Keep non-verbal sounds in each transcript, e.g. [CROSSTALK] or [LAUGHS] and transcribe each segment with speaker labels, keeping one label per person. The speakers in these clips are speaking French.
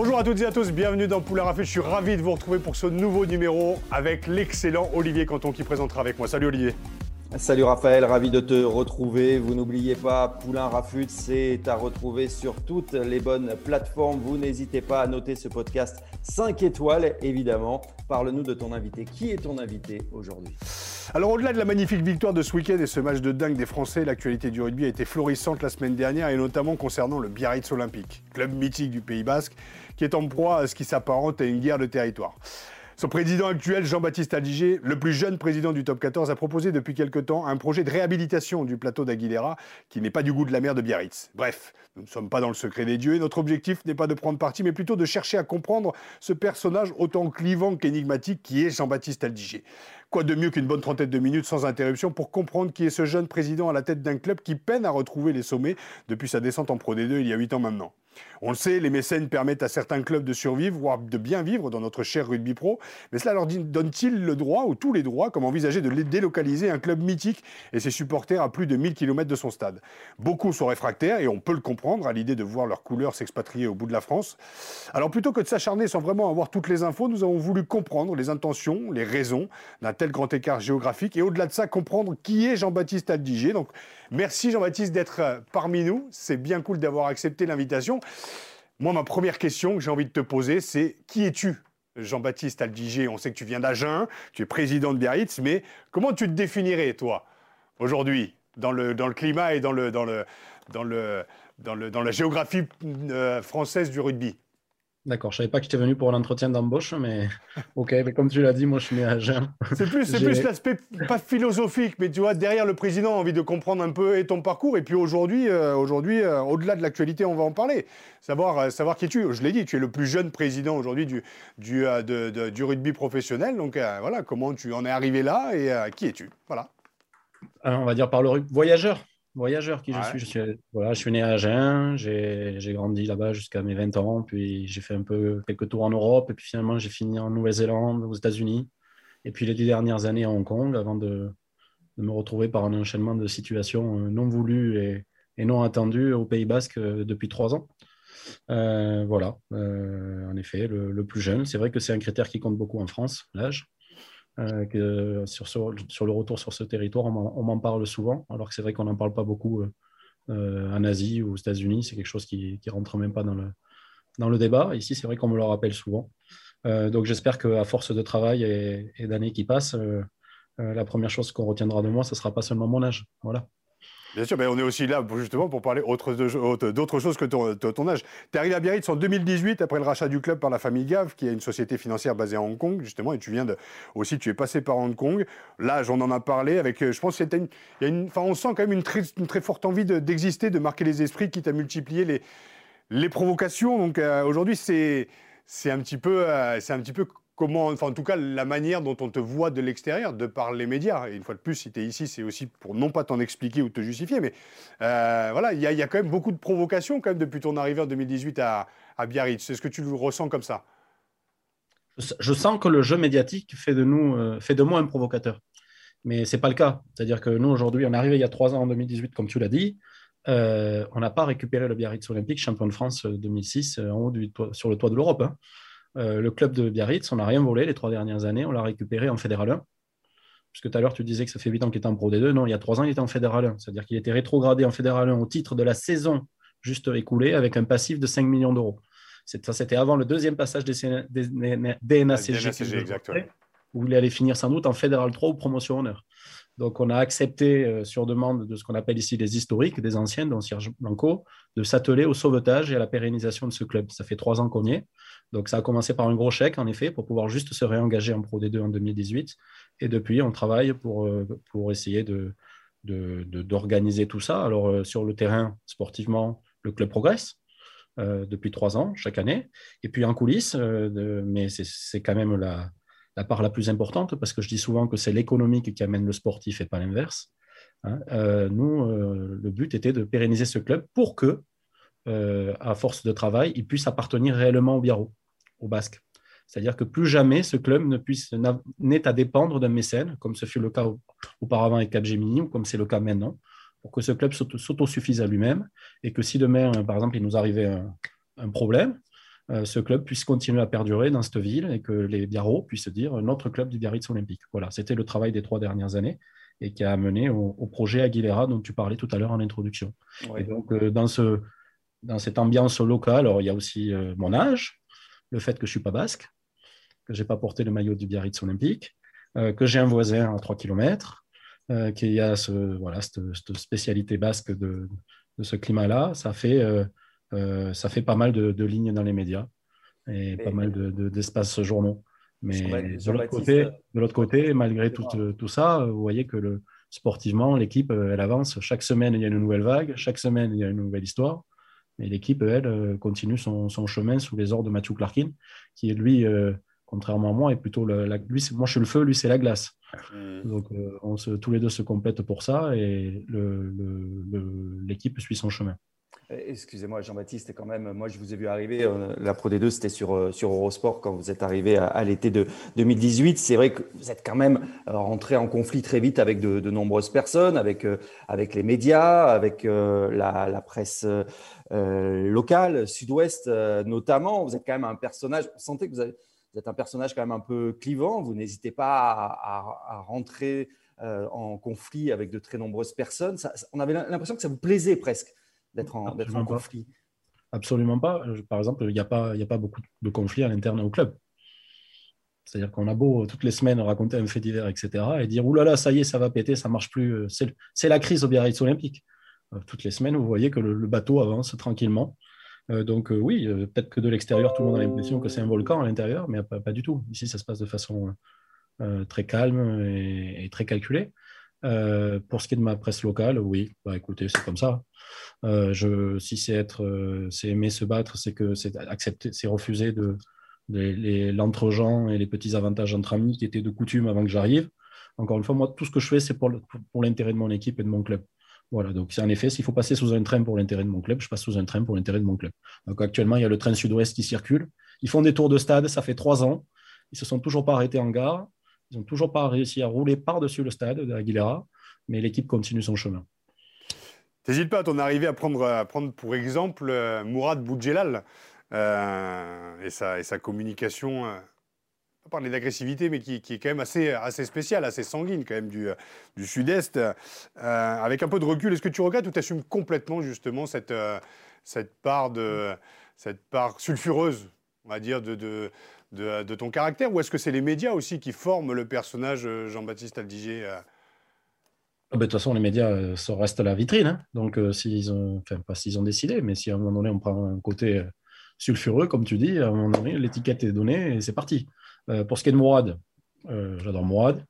Speaker 1: Bonjour à toutes et à tous, bienvenue dans Poulain Rafut. Je suis ravi de vous retrouver pour ce nouveau numéro avec l'excellent Olivier Canton qui présentera avec moi. Salut Olivier.
Speaker 2: Salut Raphaël, ravi de te retrouver. Vous n'oubliez pas, Poulain Rafut, c'est à retrouver sur toutes les bonnes plateformes. Vous n'hésitez pas à noter ce podcast 5 étoiles, évidemment. Parle-nous de ton invité. Qui est ton invité aujourd'hui?
Speaker 1: Alors au-delà de la magnifique victoire de ce week-end et ce match de dingue des Français, l'actualité du rugby a été florissante la semaine dernière et notamment concernant le Biarritz Olympique, club mythique du Pays Basque, qui est en proie à ce qui s'apparente à une guerre de territoire. Son président actuel, Jean-Baptiste Aldiger, le plus jeune président du top 14, a proposé depuis quelque temps un projet de réhabilitation du plateau d'Aguilera qui n'est pas du goût de la mer de Biarritz. Bref, nous ne sommes pas dans le secret des dieux et notre objectif n'est pas de prendre parti, mais plutôt de chercher à comprendre ce personnage autant clivant qu'énigmatique qui est Jean-Baptiste Aldiger. Quoi de mieux qu'une bonne trentaine de minutes sans interruption pour comprendre qui est ce jeune président à la tête d'un club qui peine à retrouver les sommets depuis sa descente en Pro D2 il y a 8 ans maintenant? On le sait, les mécènes permettent à certains clubs de survivre, voire de bien vivre dans notre cher rugby pro, mais cela leur donne-t-il le droit, ou tous les droits, comme envisager de délocaliser un club mythique et ses supporters à plus de 1000 km de son stade? Beaucoup sont réfractaires, et on peut le comprendre, à l'idée de voir leurs couleurs s'expatrier au bout de la France. Alors plutôt que de s'acharner sans vraiment avoir toutes les infos, nous avons voulu comprendre les intentions, les raisons d'un tel grand écart géographique, et au-delà de ça, comprendre qui est Jean-Baptiste Aldiger. Merci Jean-Baptiste d'être euh, parmi nous, c'est bien cool d'avoir accepté l'invitation. Moi, ma première question que j'ai envie de te poser, c'est qui es-tu Jean-Baptiste Aldiger, on sait que tu viens d'Agen, tu es président de Biarritz, mais comment tu te définirais, toi, aujourd'hui, dans le, dans le climat et dans, le, dans, le, dans, le, dans, le, dans la géographie euh, française du rugby?
Speaker 3: D'accord, je savais pas que tu étais venu pour l'entretien d'embauche, mais [LAUGHS] ok, mais comme tu l'as dit, moi je suis né à Jeun.
Speaker 1: C'est [LAUGHS] plus, l'aspect pas philosophique, mais tu vois, derrière le président, envie de comprendre un peu et ton parcours. Et puis aujourd'hui, euh, aujourd'hui, euh, au-delà de l'actualité, on va en parler. Savoir, euh, savoir qui es-tu. Je l'ai dit, tu es le plus jeune président aujourd'hui du, du, du rugby professionnel. Donc voilà, comment tu en es arrivé là et qui es-tu Voilà.
Speaker 3: on va dire par le voyageur voyageur qui je suis. Je suis, voilà, je suis né à Agen, j'ai grandi là-bas jusqu'à mes 20 ans, puis j'ai fait un peu quelques tours en Europe, et puis finalement j'ai fini en Nouvelle-Zélande, aux États-Unis, et puis les dix dernières années à Hong Kong, avant de, de me retrouver par un enchaînement de situations euh, non voulues et, et non attendues au Pays Basque euh, depuis trois ans. Euh, voilà, en effet, le, le plus jeune. C'est vrai que c'est un critère qui compte beaucoup en France, l'âge. Euh, sur, le retour sur ce territoire, on m'en parle souvent, alors que c'est vrai qu'on n'en parle pas beaucoup euh, euh, en Asie ou aux États-Unis. C'est quelque chose qui ne rentre même pas dans le, débat. Ici, c'est vrai qu'on me le rappelle souvent. donc j'espère qu'à force de travail et, et d'années qui passent, la première chose qu'on retiendra de moi, ce ne sera pas seulement mon âge. Voilà.
Speaker 1: Bien sûr, mais on est aussi là justement pour parler d'autres choses que ton, âge. Tu es arrivé à Biarritz en 2018 après le rachat du club par la famille Gave, qui est une société financière basée à Hong Kong, justement, et tu viens de, aussi, tu es passé par Hong Kong. L'âge, on en a parlé avec, euh, je pense, qu'il y a une, enfin, on sent quand même une très, une forte envie d'exister, de, marquer les esprits, qui t'a multiplié les, provocations. Donc euh, aujourd'hui, c'est un petit peu, euh, c'est un petit peu comment, enfin en tout cas la manière dont on te voit de l'extérieur, de par les médias. Et une fois de plus, si tu es ici, c'est aussi pour non pas t'en expliquer ou te justifier, mais euh, voilà, il y, a quand même beaucoup de provocations quand même depuis ton arrivée en 2018 à, Biarritz. Est-ce que tu le ressens comme ça?
Speaker 3: Je sens que le jeu médiatique fait de nous, euh, fait de moi un provocateur. Mais c'est pas le cas. C'est-à-dire que nous, aujourd'hui, on est arrivé il y a trois ans en 2018, comme tu l'as dit. Euh, on n'a pas récupéré le Biarritz Olympique, champion de France 2006, en haut du sur le toit de l'Europe. Hein. Euh, le club de Biarritz, on n'a rien volé les trois dernières années. On l'a récupéré en Fédéral 1. Puisque tout à l'heure, tu disais que ça fait 8 ans qu'il était en Pro D2. Non, il y a 3 ans, il était en Fédéral 1. C'est-à-dire qu'il était rétrogradé en Fédéral 1 au titre de la saison juste écoulée avec un passif de 5 millions d'euros. Ça, c'était avant le deuxième passage des, DNACG, où il allait finir sans doute en Fédéral 3 ou promotion honneur. Donc, on a accepté, euh, sur demande de ce qu'on appelle ici les historiques, des anciens, dont Serge Blanco, de s'atteler au sauvetage et à la pérennisation de ce club. Ça fait trois ans qu'on y est. Donc, ça a commencé par un gros chèque, en effet, pour pouvoir juste se réengager en Pro D2 en 2018. Et depuis, on travaille pour, euh, pour essayer de, d'organiser tout ça. Alors, euh, sur le terrain, sportivement, le club progresse. depuis trois ans, chaque année. Et puis en coulisses, mais c'est quand même la, la part la plus importante, parce que je dis souvent que c'est l'économique qui amène le sportif et pas l'inverse. Hein. Euh, nous, euh, le but était de pérenniser ce club pour que, euh, à force de travail, il puisse appartenir réellement au Biarro, au Basque. C'est-à-dire que plus jamais ce club ne puisse n'est à dépendre d'un mécène, comme ce fut le cas auparavant avec Capgemini ou comme c'est le cas maintenant, pour que ce club s'autosuffise à lui-même et que si demain, par exemple, il nous arrivait un problème, ce club puisse continuer à perdurer dans cette ville et que les Biarros puissent dire notre club du Biarritz Olympique. Voilà, c'était le travail des trois dernières années et qui a amené au, projet Aguilera dont tu parlais tout à l'heure en introduction. Et donc, euh, dans, ce, dans cette ambiance locale, alors, il y a aussi euh, mon âge, le fait que je ne suis pas basque, que je n'ai pas porté le maillot du Biarritz Olympique, que j'ai un voisin à 3 km, qu'il y a ce, voilà, cette, spécialité basque de, de ce climat-là, ça fait euh, ça fait pas mal de, lignes dans les médias et pas mal d'espaces journaux. Mais de l'autre côté, de l'autre côté, malgré tout, tout, ça, vous voyez que le, sportivement, l'équipe, euh, elle avance. Chaque semaine, il y a une nouvelle vague. Chaque semaine, il y a une nouvelle histoire. Mais l'équipe, elle, euh, continue son, son, chemin sous les ordres de Matthew Clarkin, qui, lui, contrairement à moi, est plutôt la, lui, moi, je suis le feu, lui, c'est la glace. Mmh. Donc, on se, tous les deux se complètent pour ça et l'équipe le, suit son chemin.
Speaker 2: Euh, excusez-moi, Jean-Baptiste, quand même, moi je vous ai vu arriver, euh, la Pro D2 c'était sur, euh, sur Eurosport quand vous êtes arrivé à, l'été de 2018. C'est vrai que vous êtes quand même rentré en conflit très vite avec de, nombreuses personnes, avec les médias, avec la, presse locale, sud-ouest notamment. Vous êtes quand même un personnage, vous sentez que vous, êtes un personnage quand même un peu clivant, vous n'hésitez pas à, rentrer en conflit avec de très nombreuses personnes. on avait l'impression que ça vous plaisait presque d'être en, conflit
Speaker 3: Absolument pas. Par exemple, il n'y a, pas, a pas beaucoup de conflits à l'interne au club. C'est-à-dire qu'on a beau toutes les semaines raconter un fait divers, etc., et dire Ouh là là, ça y est, ça va péter, ça marche plus. C'est la crise au Biarritz Olympique. Euh, toutes les semaines, vous voyez que le, bateau avance tranquillement. Euh, donc, euh, oui, peut-être que de l'extérieur, tout le monde a l'impression que c'est un volcan à l'intérieur, mais pas, du tout. Ici, ça se passe de façon très calme et, très calculée. Pour ce qui est de ma presse locale, oui, bah, écoutez, c'est comme ça. Euh, si c'est être, euh, c'est aimer se battre, c'est que c'est accepter, c'est refuser de, l'entre-gens et les petits avantages entre amis qui étaient de coutume avant que j'arrive. Encore une fois, moi, tout ce que je fais, c'est pour, l'intérêt de mon équipe et de mon club. Voilà, donc c'est en effet, s'il faut passer sous un train pour l'intérêt de mon club, je passe sous un train pour l'intérêt de mon club. Donc actuellement, il y a le train sud-ouest qui circule. Ils font des tours de stade, ça fait trois ans. Ils se sont toujours pas arrêtés en gare. Ils n'ont toujours pas réussi à rouler par-dessus le stade de Aguilera, mais l'équipe continue son chemin.
Speaker 1: N'hésite pas à ton arrivée à prendre, pour exemple euh, Mourad Boudjelal euh, et, sa, communication, euh, pas parler d'agressivité, mais qui, est quand même assez, assez spéciale, assez sanguine quand même du, du Sud-Est. avec un peu de recul, est-ce que tu regrettes ou tu assumes complètement justement cette, cette, part de, cette part sulfureuse, on va dire, de, de, ton caractère Ou est-ce que c'est les médias aussi qui forment le personnage Jean-Baptiste Aldiger
Speaker 3: ah ben, de toute façon, les médias, euh, ça reste la vitrine. Hein. Donc, euh, s'ils ont, enfin, pas s'ils ont décidé, mais si à un moment donné, on prend un côté euh, sulfureux, comme tu dis, à un moment donné, l'étiquette est donnée et c'est parti. pour ce qui est de Mourad, j'adore Mourad,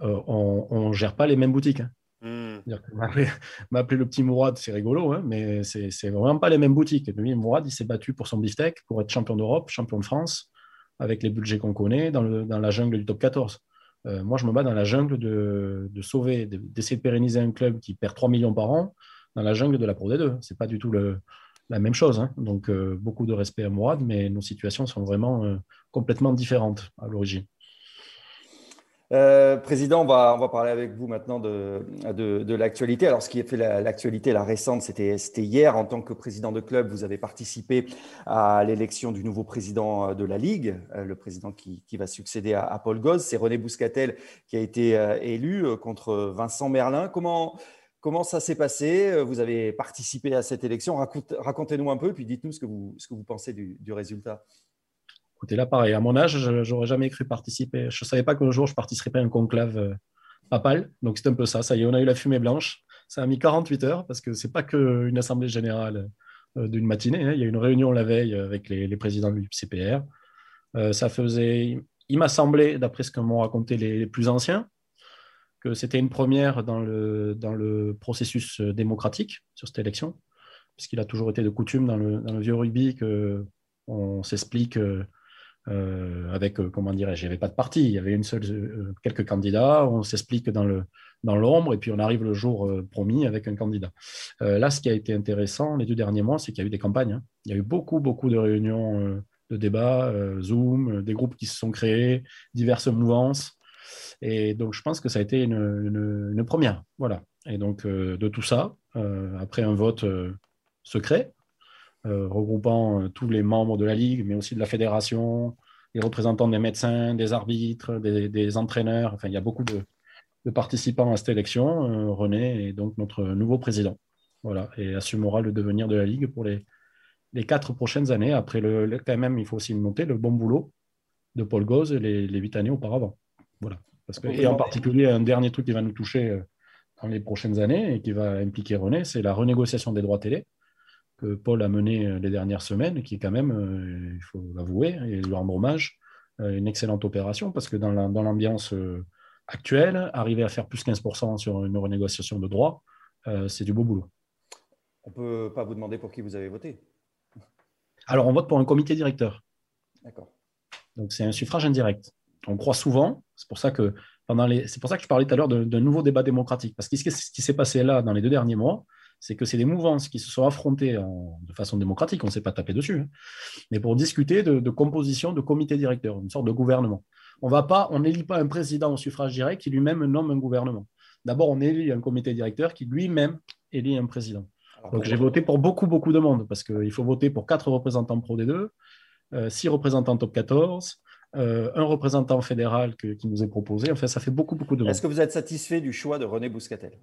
Speaker 3: on ne gère pas les mêmes boutiques. Hein. Hmm. [LAUGHS] M'appeler le petit Mourad, c'est rigolo, hein, mais c'est vraiment pas les mêmes boutiques. Lui, Mourad, il s'est battu pour son beefsteak, pour être champion d'Europe, champion de France, avec les budgets qu'on connaît, dans, la jungle du top 14. Euh, moi, je me bats dans la jungle de, sauver, d'essayer de, pérenniser un club qui perd 3 millions par an dans la jungle de la Pro D2. Ce n'est pas du tout la même chose. Hein. Donc, euh, beaucoup de respect à Mourad, mais nos situations sont vraiment euh, complètement différentes à l'origine.
Speaker 2: Euh, président, on va, parler avec vous maintenant de, l'actualité. Alors, ce qui a fait l'actualité, la, récente, c'était hier. En tant que président de club, vous avez participé à l'élection du nouveau président de la Ligue, euh, le président qui, va succéder à, Paul Goz. C'est René Bouscatel qui a été euh, élu contre Vincent Merlin. Comment, ça s'est passé? Vous avez participé à cette élection. Racontez-nous un peu, puis dites-nous ce, que vous, pensez du résultat.
Speaker 3: Écoutez, là, pareil, à mon âge, je n'aurais jamais cru participer. Je ne savais pas qu'un jour je participerais à un conclave euh, papale. Donc c'est un peu ça. Ça y est, on a eu la fumée blanche. Ça a mis 48 heures parce que c'est pas qu'une assemblée générale euh, d'une matinée. Hein. Il y a eu une réunion la veille avec les, présidents du CPR. Euh, ça faisait, il m'a semblé, d'après ce que m'ont raconté les, plus anciens, que c'était une première dans le, dans le processus démocratique sur cette élection, puisqu'il a toujours été de coutume dans le, dans le vieux rugby qu'on s'explique euh, avec, euh, comment dirais-je, il n'y avait pas de parti, il y avait une seule, euh, quelques candidats, on s'explique dans l'ombre et puis on arrive le jour promis avec un candidat. là, ce qui a été intéressant les deux derniers mois, c'est qu'il y a eu des campagnes. Hein. Il y a eu beaucoup, beaucoup de réunions de débats, Zoom, des groupes qui se sont créés, diverses mouvances. Et donc, je pense que ça a été une, une, première. Voilà. Et donc, de tout ça, après un vote secret, regroupant euh, tous les membres de la Ligue, mais aussi de la fédération, les représentants des médecins, des arbitres, des, entraîneurs. Enfin, il y a beaucoup de, participants à cette élection. Euh, René est donc notre nouveau président. Voilà, et assumera le devenir de la Ligue pour les, les quatre prochaines années. Après, le, quand même, il faut aussi noter le bon boulot de Paul Gauze les, huit années auparavant. Voilà. Parce que, et en particulier, un dernier truc qui va nous toucher dans les prochaines années et qui va impliquer René, c'est la renégociation des droits télé que Paul a mené euh, les dernières semaines, qui est quand même, euh, il faut l'avouer et lui rendre hommage, euh, une excellente opération, parce que dans l'ambiance actuelle, arriver à faire plus 15% sur une renégociation de droits, c'est du beau boulot.
Speaker 2: On ne peut pas vous demander pour qui vous avez voté.
Speaker 3: Alors, on vote pour un comité directeur. D'accord. Donc, c'est un suffrage indirect. On croit souvent, c'est pour ça que pendant les, c'est pour ça que je parlais tout à l'heure d'un nouveau débat démocratique, parce que ce qui s'est passé là dans les deux derniers mois, c'est que c'est des mouvances qui se sont affrontées de façon démocratique, on ne s'est pas tapé dessus, hein, mais pour discuter de, composition de comité directeur, une sorte de gouvernement. On va pas, on n'élit pas un président au suffrage direct qui lui-même nomme un gouvernement. D'abord, on élit un comité directeur qui lui-même élit un président. Donc j'ai voté pour beaucoup, beaucoup de monde, parce qu'il faut voter pour quatre représentants pro des deux, euh, six représentants top 14, euh, un représentant fédéral qui nous est proposé. Enfin, ça fait beaucoup, beaucoup de monde.
Speaker 2: Est-ce que vous êtes satisfait du choix de René Bouscatel?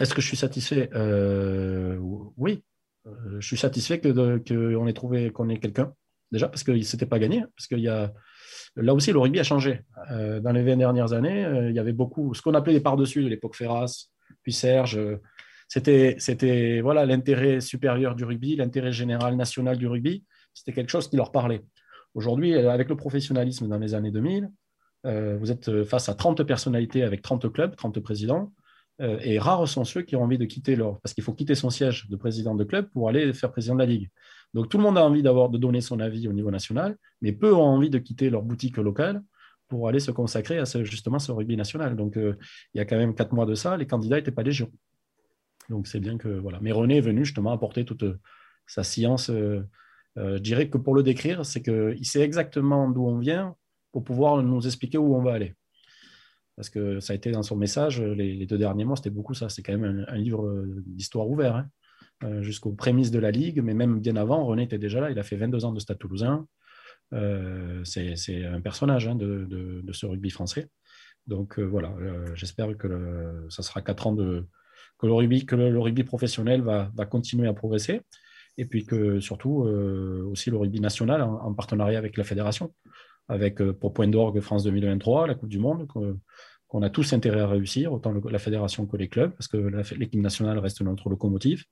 Speaker 3: Est-ce que je suis satisfait euh, Oui. Euh, je suis satisfait qu'on ait trouvé qu'on ait quelqu'un, déjà, parce qu'il ne s'était pas gagné. Parce qu'il y a. Là aussi, le rugby a changé. Euh, dans les 20 dernières années, il y avait beaucoup. Ce qu'on appelait les par-dessus de l'époque Ferras, puis Serge. c'était, c'était voilà, l'intérêt supérieur du rugby, l'intérêt général national du rugby. C'était quelque chose qui leur parlait. Aujourd'hui, avec le professionnalisme dans les années 2000, vous êtes face à 30 personnalités avec 30 clubs, 30 présidents. Euh, et rares sont ceux qui ont envie de quitter leur. Parce qu'il faut quitter son siège de président de club pour aller faire président de la Ligue. Donc tout le monde a envie d'avoir de donner son avis au niveau national, mais peu ont envie de quitter leur boutique locale pour aller se consacrer à ce, justement ce rugby national. Donc euh, il y a quand même quatre mois de ça, les candidats n'étaient pas légion. Donc c'est bien que. Voilà. Mais René est venu justement apporter toute sa science. Euh, je dirais que pour le décrire, c'est qu'il sait exactement d'où on vient pour pouvoir nous expliquer où on va aller parce que ça a été dans son message, les, deux derniers mois, c'était beaucoup ça. C'est quand même un, livre d'histoire ouvert, hein. euh, jusqu'aux prémices de la Ligue, mais même bien avant, René était déjà là. Il a fait 22 ans de Stade toulousain. Euh, c'est un personnage hein, de, ce rugby français. Donc euh, voilà, j'espère que ça sera quatre ans de, que le, rugby professionnel va, continuer à progresser. Et puis que surtout aussi le rugby national en, partenariat avec la fédération avec pour point d'orgue France 2023, la Coupe du Monde, qu'on a tous intérêt à réussir, autant la fédération que les clubs, parce que l'équipe nationale reste notre locomotive.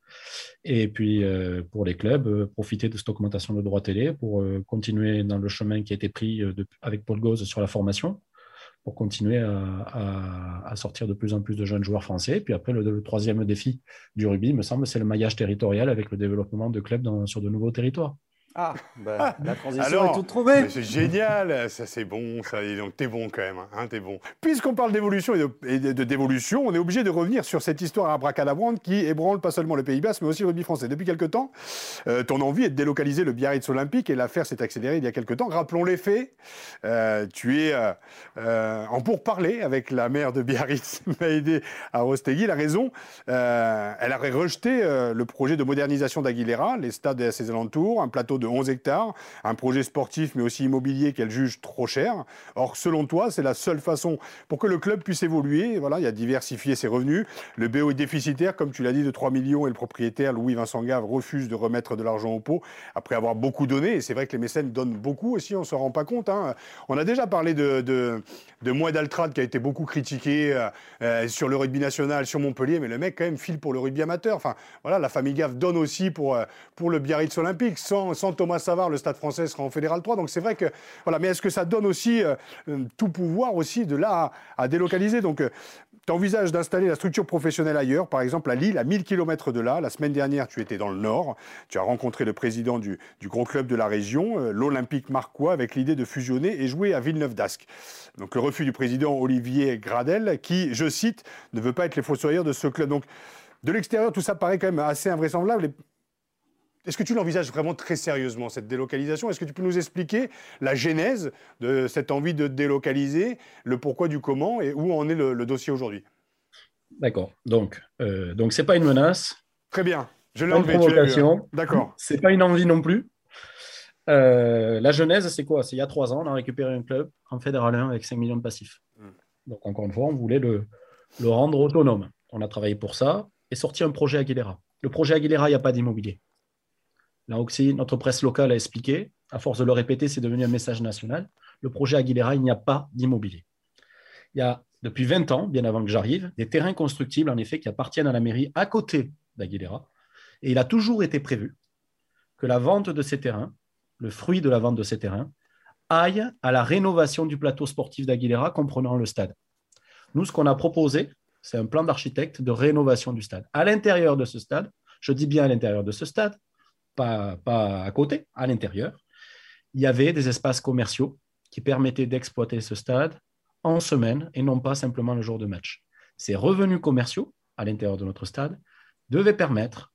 Speaker 3: Et puis, euh, pour les clubs, euh, profiter de cette augmentation de droits télé pour euh, continuer dans le chemin qui a été pris avec Paul Gauze sur la formation, pour continuer à, sortir de plus en plus de jeunes joueurs français. Puis après, le, troisième défi du rugby, me semble, c'est le maillage territorial avec le développement de clubs sur de nouveaux territoires.
Speaker 2: Ah, bah, la transition est toute trouvée.
Speaker 1: C'est génial, ça c'est bon, ça. Et donc t'es bon quand même, hein, t'es bon. Puisqu'on parle d'évolution et, de, dévolution, on est obligé de revenir sur cette histoire abracadabrante qui ébranle pas seulement le Pays Basque, mais aussi le rugby français. Depuis quelque temps, euh, ton envie est de délocaliser le Biarritz Olympique et l'affaire s'est accélérée il y a quelque temps. Rappelons les faits. Euh, tu es euh, en pourparler avec la maire de Biarritz, [LAUGHS] Maïdé Arostegui. La raison, elle aurait rejeté le projet de modernisation d'Aguilera, les stades et ses alentours, un plateau de 11 hectares, un projet sportif mais aussi immobilier qu'elle juge trop cher. Or, selon toi, c'est la seule façon pour que le club puisse évoluer. Voilà, il y a diversifié ses revenus. Le BO est déficitaire, comme tu l'as dit, de 3 millions et le propriétaire, Louis-Vincent Gave, refuse de remettre de l'argent au pot après avoir beaucoup donné. Et c'est vrai que les mécènes donnent beaucoup aussi, on ne s'en rend pas compte. Hein. On a déjà parlé de, de, de Moed Altrad qui a été beaucoup critiqué euh, euh, sur le rugby national, sur Montpellier, mais le mec quand même file pour le rugby amateur. Enfin, voilà, la famille Gave donne aussi pour, euh, pour le Biarritz Olympique. Sans, sans, Thomas Savard, le Stade français sera en Fédéral 3. Donc c'est vrai que, voilà, mais est-ce que ça donne aussi tout pouvoir aussi de là à, délocaliser? Donc tu envisages d'installer la structure professionnelle ailleurs, par exemple à Lille, à 1000 km de là. La semaine dernière, tu étais dans le Nord. Tu as rencontré le président du, du gros club de la région, euh, l'Olympique Marquois, avec l'idée de fusionner et jouer à Villeneuve d'Ascq. Donc le refus du président Olivier Gradel, qui, je cite, ne veut pas être les fossoyeurs de ce club. Donc de l'extérieur, tout ça paraît quand même assez invraisemblable. Est-ce que tu l'envisages vraiment très sérieusement, cette délocalisation? Est-ce que tu peux nous expliquer la genèse de cette envie de délocaliser, le pourquoi du comment et où en est le, dossier aujourd'hui?
Speaker 3: D'accord. Donc, euh, donc c'est pas une menace.
Speaker 1: Très bien.
Speaker 3: Je l'ai enlevé. provocation.
Speaker 1: D'accord.
Speaker 3: C'est pas une envie non plus. Euh, la genèse, c'est quoi? C'est il y a trois ans, on a récupéré un club en fédéral 1 avec 5 millions de passifs. Hmm. Donc, encore une fois, on voulait le, le rendre autonome. On a travaillé pour ça et sorti un projet Aguilera. Le projet Aguilera, il n'y a pas d'immobilier. Là aussi, notre presse locale a expliqué, à force de le répéter, c'est devenu un message national. Le projet Aguilera, il n'y a pas d'immobilier. Il y a, depuis 20 ans, bien avant que j'arrive, des terrains constructibles, en effet, qui appartiennent à la mairie à côté d'Aguilera. Et il a toujours été prévu que la vente de ces terrains, le fruit de la vente de ces terrains, aille à la rénovation du plateau sportif d'Aguilera, comprenant le stade. Nous, ce qu'on a proposé, c'est un plan d'architecte de rénovation du stade. À l'intérieur de ce stade, je dis bien à l'intérieur de ce stade, pas, à côté, à l'intérieur, il y avait des espaces commerciaux qui permettaient d'exploiter ce stade en semaine et non pas simplement le jour de match. Ces revenus commerciaux à l'intérieur de notre stade devaient permettre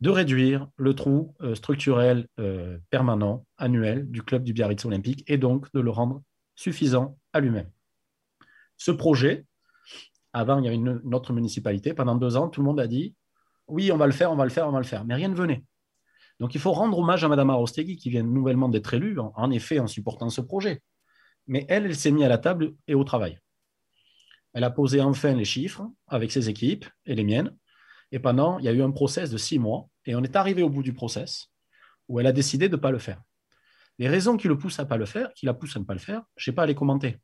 Speaker 3: de réduire le trou euh, structurel euh, permanent annuel du club du Biarritz Olympique et donc de le rendre suffisant à lui-même. Ce projet, avant, il y avait une, une, autre municipalité. Pendant deux ans, tout le monde a dit oui, on va le faire, on va le faire, on va le faire. Mais rien ne venait. Donc il faut rendre hommage à Mme Arostegui qui vient nouvellement d'être élue, en, effet en supportant ce projet. Mais elle, elle s'est mise à la table et au travail. Elle a posé enfin les chiffres avec ses équipes et les miennes. Et pendant, il y a eu un process de six mois et on est arrivé au bout du process où elle a décidé de ne pas le faire. Les raisons qui le poussent à pas le faire, qui la poussent à ne pas le faire, je n'ai pas à les commenter.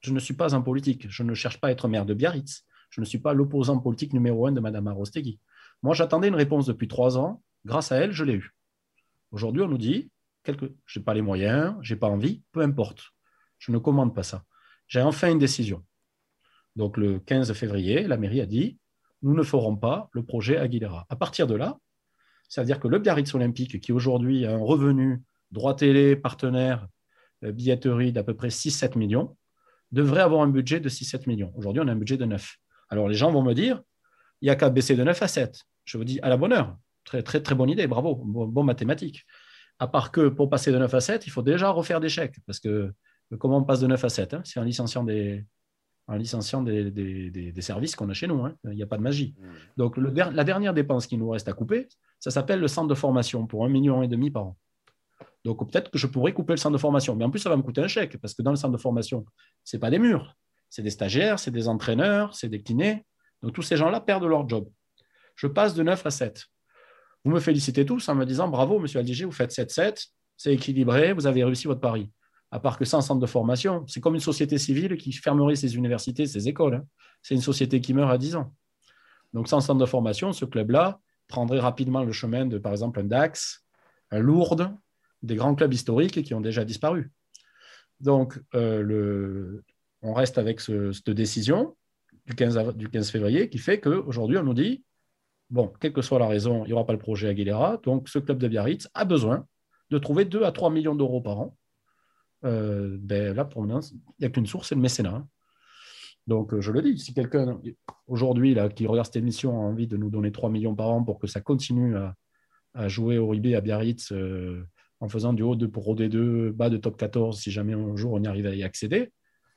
Speaker 3: Je ne suis pas un politique. Je ne cherche pas à être maire de Biarritz. Je ne suis pas l'opposant politique numéro un de Mme Arostegui. Moi, j'attendais une réponse depuis trois ans Grâce à elle, je l'ai eu. Aujourd'hui, on nous dit, je n'ai pas les moyens, je n'ai pas envie, peu importe. Je ne commande pas ça. J'ai enfin une décision. Donc le 15 février, la mairie a dit, nous ne ferons pas le projet Aguilera. À partir de là, c'est-à-dire que le Biarritz Olympique, qui aujourd'hui a un revenu droit télé, partenaire, euh, billetterie d'à peu près 6-7 millions, devrait avoir un budget de 6-7 millions. Aujourd'hui, on a un budget de 9. Alors les gens vont me dire, il n'y a qu'à baisser de 9 à 7. Je vous dis, à la bonne heure. Très, très, très bonne idée, bravo, bon, mathématique. À part que pour passer de 9 à 7, il faut déjà refaire des chèques. Parce que comment on passe de 9 à 7 hein, C'est en licenciant des, en licenciant des, des, services qu'on a chez nous. Hein. Il n'y a pas de magie. Mmh. Donc, le, la dernière dépense qui nous reste à couper, ça s'appelle le centre de formation pour un million et demi par an. Donc, peut-être que je pourrais couper le centre de formation. Mais en plus, ça va me coûter un chèque parce que dans le centre de formation, ce n'est pas des murs. C'est des stagiaires, c'est des entraîneurs, c'est des kinés. Donc, tous ces gens-là perdent leur job. Je passe de 9 à 7. Vous me félicitez tous en me disant bravo, monsieur Aldiger, vous faites 7-7, c'est équilibré, vous avez réussi votre pari. À part que sans centre de formation, c'est comme une société civile qui fermerait ses universités, ses écoles. Hein. C'est une société qui meurt à 10 ans. Donc, sans centre de formation, ce club-là prendrait rapidement le chemin de, par exemple, un Dax, un Lourdes, des grands clubs historiques qui ont déjà disparu. Donc, euh, on reste avec cette décision du 15, du 15 février qui fait qu'aujourd'hui, on nous dit Bon, quelle que soit la raison, il n'y aura pas le projet Aguilera. Donc, ce club de Biarritz a besoin de trouver 2 à 3 millions d'euros par an. Euh, ben, là, pour l'instant, il n'y a qu'une source, c'est le mécénat. Hein. Donc, euh, je le dis, si quelqu'un aujourd'hui qui regarde cette émission a envie de nous donner 3 millions par an pour que ça continue à, jouer au rugby à Biarritz euh, en faisant du haut de Pro D2, bas de top 14, si jamais un jour on y arrive à y accéder,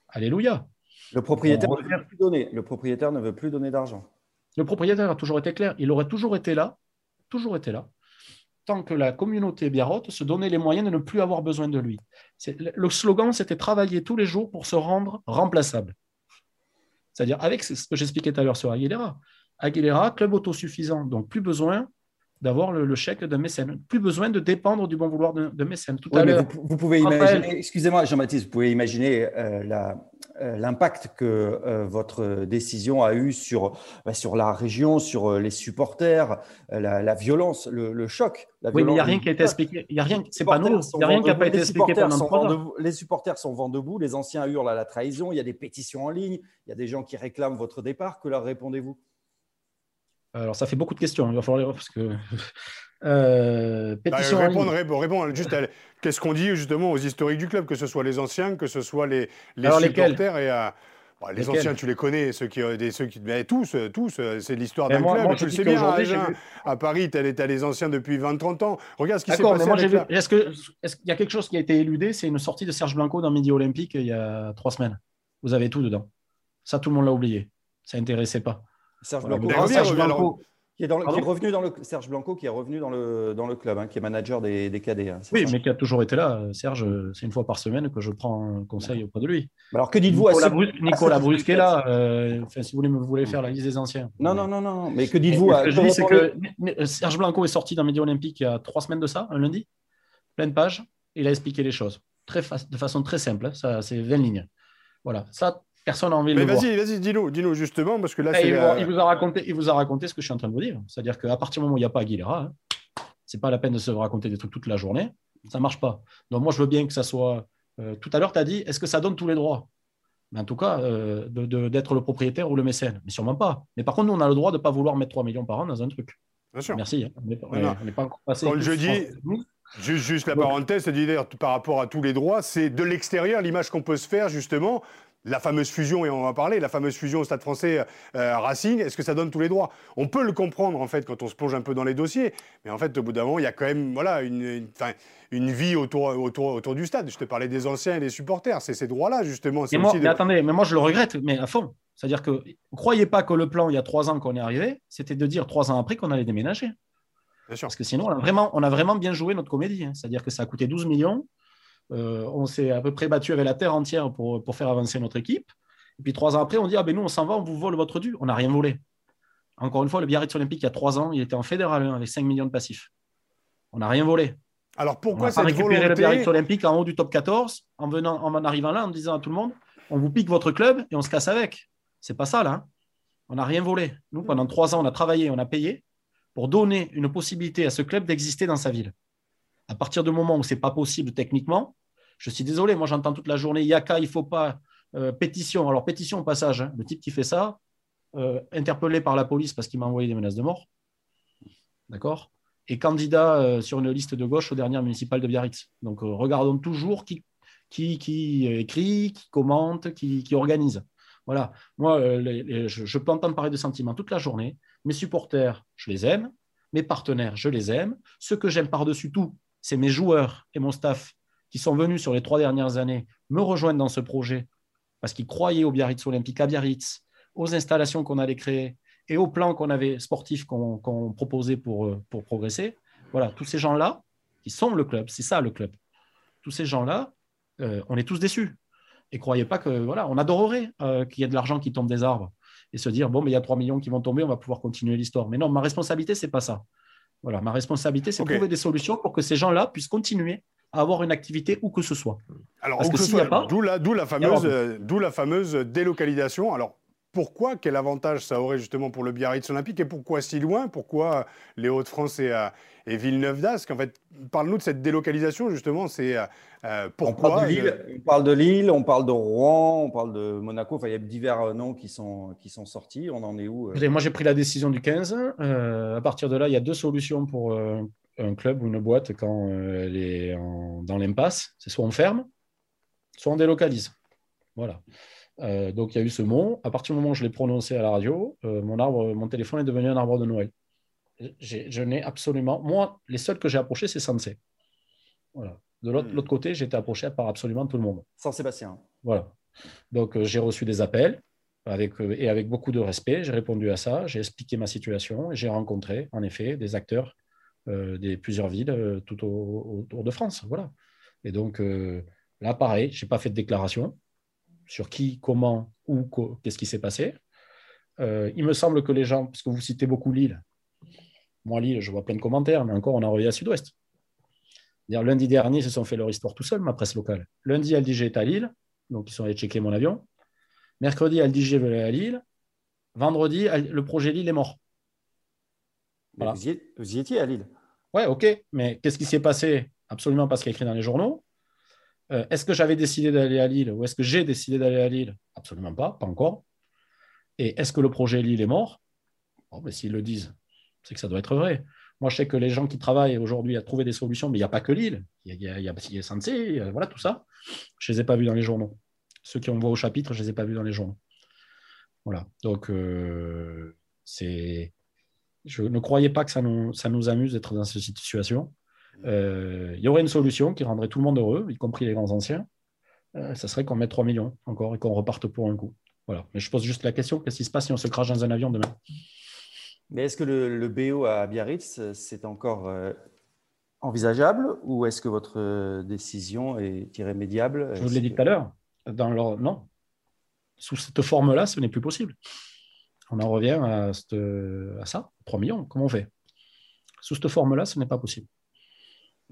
Speaker 3: alléluia.
Speaker 2: Le propriétaire, ne veut plus donner. Le propriétaire ne veut plus donner d'argent.
Speaker 3: Le propriétaire a toujours été clair. Il aurait toujours été là, toujours été là, tant que la communauté biarrote se donnait les moyens de ne plus avoir besoin de lui. Le slogan, c'était travailler tous les jours pour se rendre remplaçable. C'est-à-dire, avec ce que j'expliquais tout à l'heure sur Aguilera. Aguilera, club autosuffisant, donc plus besoin d'avoir le, chèque d'un mécène. Plus besoin de dépendre du bon vouloir de, mécène.
Speaker 2: Tout à l'heure. Vous, pouvez imaginer, excusez-moi Jean-Baptiste, vous pouvez imaginer euh, euh, l'impact que euh, votre décision a eu sur, bah, sur la région, sur les supporters, la, violence, le, choc.
Speaker 3: oui, mais il n'y a rien qui a été expliqué. Il n'y a rien, c'est pas nous. Il n'y a rien qui n'a pas été expliqué pendant
Speaker 2: Les supporters sont vent debout, les anciens hurlent à la trahison, il y a des pétitions en ligne, il y a des gens qui réclament votre départ. Que leur répondez-vous?
Speaker 3: Alors, ça fait beaucoup de questions. Il va falloir les parce que. [LAUGHS] Euh,
Speaker 1: bah, pétition répondre, répondre, juste qu'est-ce qu'on dit justement aux historiques du club, que ce soit les anciens, que ce soit les, les supporters et à. Bah, les anciens, tu les connais, ceux qui, des, ceux qui, tous, tous, c'est l'histoire d'un club. tu le sais bien, à, Paris, tu as, les anciens depuis 20-30 ans. Regarde ce qui s'est passé.
Speaker 3: Est-ce qu'il y a quelque chose qui a été éludé? C'est une sortie de Serge Blanco dans Midi Olympique il y a trois semaines. Vous avez tout dedans. Ça, tout le monde l'a oublié. Ça n'intéressait pas.
Speaker 2: Serge Blanco, qui, est revenu dans le Serge Blanco qui est revenu dans le, dans le club, hein, qui est manager des, des cadets. Hein,
Speaker 3: oui, mais qui a toujours été là. Serge, c'est une fois par semaine que je prends un conseil auprès de lui.
Speaker 2: Alors que dites-vous
Speaker 3: à Nicolas Brusque est là. Euh, si vous voulez, voulez faire la liste des anciens.
Speaker 2: Non, non, non, non. Mais que dites-vous
Speaker 3: Ce que je dis, c'est que Serge Blanco est sorti dans Midi Olympique il y a trois semaines de ça, un lundi, pleine page. Il a expliqué les choses très de façon très simple. Hein, ça, c'est 20 lignes. Voilà. Ça, Personne n'a envie de
Speaker 1: le vas-y, vas-y, dis-nous, dis-nous justement, parce que là,
Speaker 3: c'est. Il, vous a raconté, il vous a raconté ce que je suis en train de vous dire. C'est-à-dire qu'à partir du moment où il n'y a pas Aguilera, hein, c'est pas la peine de se raconter des trucs toute la journée. Ça ne marche pas. Donc, moi, je veux bien que ça soit. Euh, tout à l'heure, tu as dit, est-ce que ça donne tous les droits? Mais en tout cas, euh, d'être le propriétaire ou le mécène. Mais sûrement pas. Mais par contre, nous, on a le droit de ne pas vouloir mettre 3 millions par an dans un truc.
Speaker 1: Bien sûr.
Speaker 3: Merci. Hein.
Speaker 1: On n'est pas encore passé. Quand je dis, juste, juste la parenthèse, c'est-à-dire par rapport à tous les droits, c'est de l'extérieur l'image qu'on peut se faire justement la fameuse fusion, et on va parler, la fameuse fusion au Stade français euh, Racing, est-ce que ça donne tous les droits? On peut le comprendre en fait quand on se plonge un peu dans les dossiers, mais en fait au bout d'un moment, il y a quand même voilà, une, une, vie autour, autour, autour du stade. Je te parlais des anciens et des supporters, c'est ces droits-là justement.
Speaker 3: Mais, attendez, mais moi je le regrette, mais à fond. C'est-à-dire que ne croyez pas que le plan il y a trois ans qu'on est arrivé, c'était de dire trois ans après qu'on allait déménager. Bien sûr. Parce que sinon, on a vraiment, on a vraiment bien joué notre comédie. Hein. C'est-à-dire que ça a coûté 12 millions. Euh, on s'est à peu près battu avec la terre entière pour, pour, faire avancer notre équipe. Et puis trois ans après, on dit Ah ben nous, on s'en va, on vous vole votre dû. On n'a rien volé. Encore une fois, le Biarritz Olympique, il y a trois ans, il était en fédéral 1 avec 5 millions de passifs. On n'a rien volé.
Speaker 1: Alors pourquoi on
Speaker 3: a récupéré le Biarritz Olympique en haut du top 14 en, venant, en arrivant là, en disant à tout le monde On vous pique votre club et on se casse avec. C'est pas ça, là. Hein. On n'a rien volé. Nous, pendant trois ans, on a travaillé, on a payé pour donner une possibilité à ce club d'exister dans sa ville. À partir du moment où ce n'est pas possible techniquement, je suis désolé, moi j'entends toute la journée Yaka, il ne faut pas euh, pétition. Alors pétition au passage, hein. le type qui fait ça, euh, interpellé par la police parce qu'il m'a envoyé des menaces de mort. D'accord? Et candidat euh, sur une liste de gauche aux dernières municipales de Biarritz. Donc regardons toujours qui, écrit, qui commente, qui, qui organise. Voilà. Moi, je, je, peux entendre parler de sentiments toute la journée. Mes supporters, je les aime. Mes partenaires, je les aime. Ce que j'aime par-dessus tout, c'est mes joueurs et mon staff qui sont venus sur les trois dernières années me rejoindre dans ce projet parce qu'ils croyaient au Biarritz Olympique à Biarritz, aux installations qu'on allait créer et au plan qu'on avait sportif qu'on proposait pour, euh, pour progresser. Voilà, tous ces gens-là, qui sont le club, c'est ça le club. Tous ces gens-là, euh, on est tous déçus. Et croyez pas que, voilà, on adorerait euh, qu'il y ait de l'argent qui tombe des arbres et se dire, bon, mais il y a 3 millions qui vont tomber, on va pouvoir continuer l'histoire. Mais non, ma responsabilité, c'est pas ça. Voilà, ma responsabilité, c'est de trouver des solutions pour que ces gens-là puissent continuer à avoir une activité où que ce soit.
Speaker 1: Alors, Parce que s'il n'y a pas, d'où la, la, fameuse, d'où la fameuse délocalisation. Alors, pourquoi Quel avantage ça aurait justement pour le Biarritz Olympique Et pourquoi si loin Pourquoi les Hauts-de-France et, euh, et Villeneuve d'Ascq? En fait, parle-nous de cette délocalisation justement. C'est euh, pourquoi
Speaker 2: on parle, de Lille, on parle de Lille, on parle de Rouen, on parle de Monaco. Enfin, il y a divers noms qui sont, qui sont sortis. On en est où
Speaker 3: Moi, j'ai pris la décision du 15. à partir de là, il y a deux solutions pour, un club ou une boîte quand euh, elle est dans l'impasse, c'est soit on ferme, soit on délocalise. Voilà. Euh, donc il y a eu ce mot. À partir du moment où je l'ai prononcé à la radio, euh, mon, arbre, mon téléphone est devenu un arbre de Noël. Je n'ai absolument. Moi, les seuls que j'ai approchés, c'est Sensei. Voilà. De l'autre hmm. côté, j'ai été approché par absolument tout le monde.
Speaker 2: Sans Sébastien.
Speaker 3: Voilà. Donc j'ai reçu des appels avec, et avec beaucoup de respect. J'ai répondu à ça, j'ai expliqué ma situation et j'ai rencontré, en effet, des acteurs des plusieurs villes tout autour de France. Voilà. Et donc, là, pareil, je n'ai pas fait de déclaration sur qui, comment, où, qu'est-ce qui s'est passé. il me semble que les gens, puisque vous citez beaucoup Lille, moi, Lille, je vois plein de commentaires, mais encore, on a envoyé à Sud-Ouest. Lundi dernier, ils se sont fait leur histoire tout seuls, ma presse locale. Lundi, LDG est à Lille, donc ils sont allés checker mon avion. Mercredi, LDG veut à Lille. Vendredi, le projet Lille est mort.
Speaker 2: Vous, y, étiez à Lille
Speaker 3: Ouais, ok. Mais qu'est-ce qui s'est passé? Absolument pas ce qui est écrit dans les journaux. Euh, est-ce que j'avais décidé d'aller à Lille ou est-ce que j'ai décidé d'aller à Lille? Absolument pas, pas encore. Et est-ce que le projet Lille est mort? Bon, mais s'ils le disent, c'est que ça doit être vrai. Moi, je sais que les gens qui travaillent aujourd'hui à trouver des solutions, mais il n'y a pas que Lille. Il y a, il y a, il voilà tout ça. Je ne les ai pas vus dans les journaux. Ceux qui ont voit au chapitre, je ne les ai pas vus dans les journaux. Voilà. Donc, euh, c'est. Je ne croyais pas que ça nous, ça nous amuse d'être dans cette situation. Euh, il y aurait une solution qui rendrait tout le monde heureux, y compris les grands anciens. Euh, ça serait qu'on mette 3 millions encore et qu'on reparte pour un coup. Voilà. Mais je pose juste la question qu'est-ce qui se passe si on se crache dans un avion demain?
Speaker 2: Mais est-ce que le, BO à Biarritz, c'est encore euh, envisageable ou est-ce que votre euh, décision est irrémédiable?
Speaker 3: Je vous l'ai dit tout à l'heure. Dans leur... Non. Sous cette forme-là, ce n'est plus possible. On en revient à, ça, 3 millions. Comment on fait? Sous cette forme-là, ce n'est pas possible.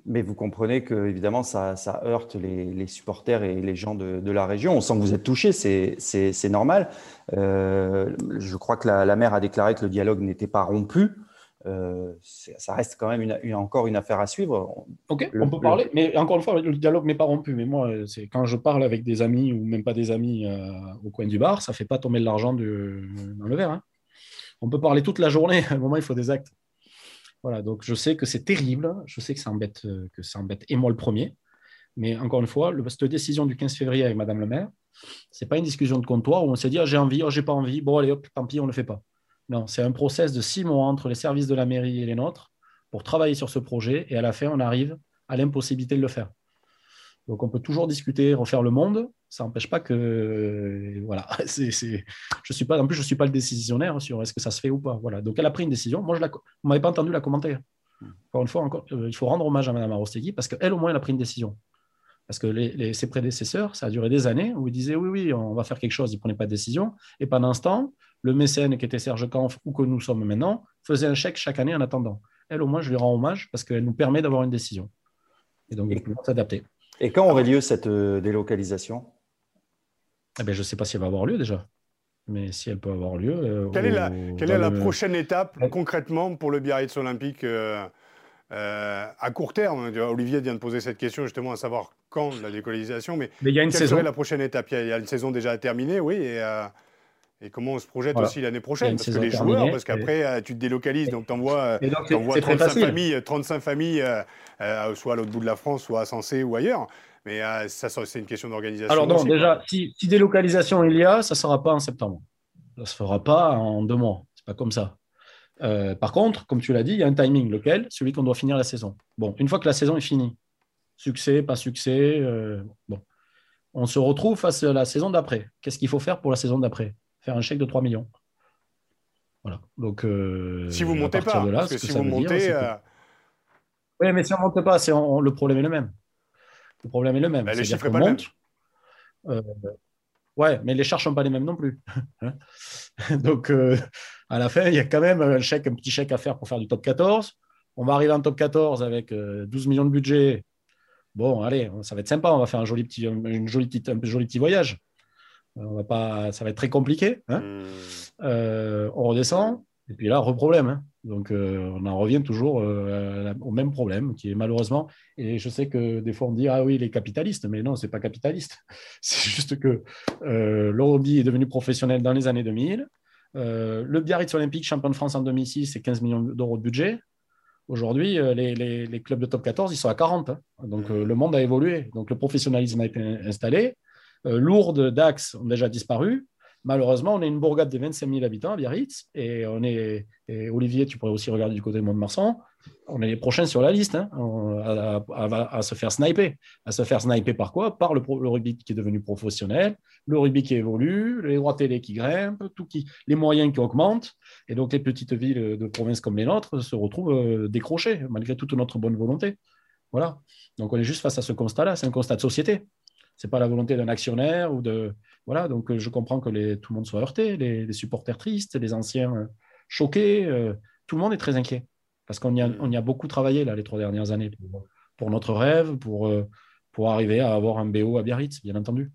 Speaker 2: Mais vous comprenez que évidemment ça, heurte les, supporters et les gens de, de, la région. On sent que vous êtes touchés, c'est normal. Euh, je crois que la, la, maire a déclaré que le dialogue n'était pas rompu. Euh, ça reste quand même une, encore une affaire à suivre.
Speaker 3: Ok, on peut parler, mais encore une fois, le dialogue n'est pas rompu. Mais moi, c'est quand je parle avec des amis ou même pas des amis euh, au coin du bar, ça fait pas tomber de l'argent dans le verre. Hein. On peut parler toute la journée. [LAUGHS] À un moment, il faut des actes. Voilà, donc je sais que c'est terrible, je sais que ça embête, euh, que ça embête, et moi le premier. Mais encore une fois, cette décision du 15 février avec Madame le maire, ce n'est pas une discussion de comptoir où on s'est dit ah, j'ai envie, oh, j'ai pas envie, bon allez hop, tant pis, on ne le fait pas. Non, c'est un process de six mois entre les services de la mairie et les nôtres pour travailler sur ce projet et à la fin, on arrive à l'impossibilité de le faire. Donc on peut toujours discuter, refaire le monde. Ça n'empêche pas que voilà, [LAUGHS] c'est, je suis pas en plus je suis pas le décisionnaire sur est-ce que ça se fait ou pas. Voilà. Donc elle a pris une décision. Moi je la, m'avez pas entendu la commenter. Encore une fois, encore, euh, il faut rendre hommage à Mme Arostegui parce qu'elle au moins elle a pris une décision. Parce que les, ses prédécesseurs, ça a duré des années où ils disaient oui, oui, on va faire quelque chose, ils ne prenaient pas de décision. Et pendant ce temps, le mécène qui était Serge Kampf ou que nous sommes maintenant faisait un chèque chaque année en attendant. Elle, au moins, je lui rends hommage parce qu'elle nous permet d'avoir une décision. Et donc, de s'adapter.
Speaker 2: Et quand aurait lieu cette euh, délocalisation?
Speaker 3: Eh ben, Je ne sais pas si elle va avoir lieu déjà. Mais si elle peut avoir lieu. Euh,
Speaker 1: quelle est la, quelle est la prochaine étape concrètement pour le Biarritz Olympique euh, à court terme Olivier vient de poser cette question justement à savoir quand la délocalisation. Mais,
Speaker 3: mais il y a une
Speaker 1: quelle
Speaker 3: saison.
Speaker 1: serait la prochaine étape? Il y, a, une saison déjà terminée, oui. Et, et comment on se projette aussi l'année prochaine? Parce que les joueurs, parce qu'après, tu te délocalises, donc tu envoies, 35 familles, 35 familles soit à l'autre bout de la France, soit à Sensé ou ailleurs. Mais euh, ça, c'est une question d'organisation.
Speaker 3: Alors, non, déjà, si, délocalisation il y a, ça ne sera pas en septembre. Ça ne se fera pas en deux mois. Ce n'est pas comme ça. Euh, par contre, comme tu l'as dit, il y a un timing, lequel Celui qu'on doit finir la saison. Bon, une fois que la saison est finie, succès, pas succès, euh, bon, on se retrouve face à la saison d'après. Qu'est-ce qu'il faut faire pour la saison d'après? Faire un chèque de 3 millions. Voilà. Donc,
Speaker 1: si vous montez pas, parce que si vous montez.
Speaker 3: Oui, mais si on ne monte pas, le problème est le même. Le problème est le même.
Speaker 1: Bah, les chiffres pas monte.
Speaker 3: Euh, ouais, mais les charges ne sont pas les mêmes non plus. [LAUGHS] Hein? [LAUGHS] Donc, euh, à la fin, il y a quand même un, chèque, un petit chèque à faire pour faire du top 14. On va arriver en top 14 avec 12 euh, millions de budget. Bon, allez, ça va être sympa. On va faire un joli petit, une jolie petite, un joli petit voyage. On va pas, ça va être très compliqué. Hein. Hmm. on redescend. Et puis là, reproblème. Hein. Donc, euh, on en revient toujours euh, au même problème, qui est malheureusement, et je sais que des fois on dit, ah oui, les capitalistes, mais non, c'est pas capitaliste. [LAUGHS] C'est juste que euh, le rugby est devenu professionnel dans les années 2000. Le Biarritz Olympique, champion de France en 2006, c'est 15 millions d'euros de budget. Aujourd'hui, les, clubs de top 14, ils sont à 40. Hein. Donc, mmh. le monde a évolué. Donc, le professionnalisme a été installé. Lourdes, Dax ont déjà disparu. Malheureusement, on est une bourgade de 25 000 habitants à Biarritz et on est, Olivier, tu pourrais aussi regarder du côté de Mont-de-Marsan, on est les prochains sur la liste hein, à, se faire sniper. À se faire sniper par quoi? Par le, rugby qui est devenu professionnel, le rugby qui évolue, les droits télé qui grimpent, tout qui, les moyens qui augmentent. Et donc, les petites villes de province comme les nôtres se retrouvent décrochées, malgré toute notre bonne volonté. Voilà. Donc, on est juste face à ce constat-là. C'est un constat de société. Ce n'est pas la volonté d'un actionnaire ou de. Voilà. Donc, je comprends que les... tout le monde soit heurté, les, supporters tristes, les anciens choqués. tout le monde est très inquiet. Parce qu'on y, a... y a beaucoup travaillé là, les trois dernières années pour, notre rêve, pour, pour arriver à avoir un BO à Biarritz, bien entendu.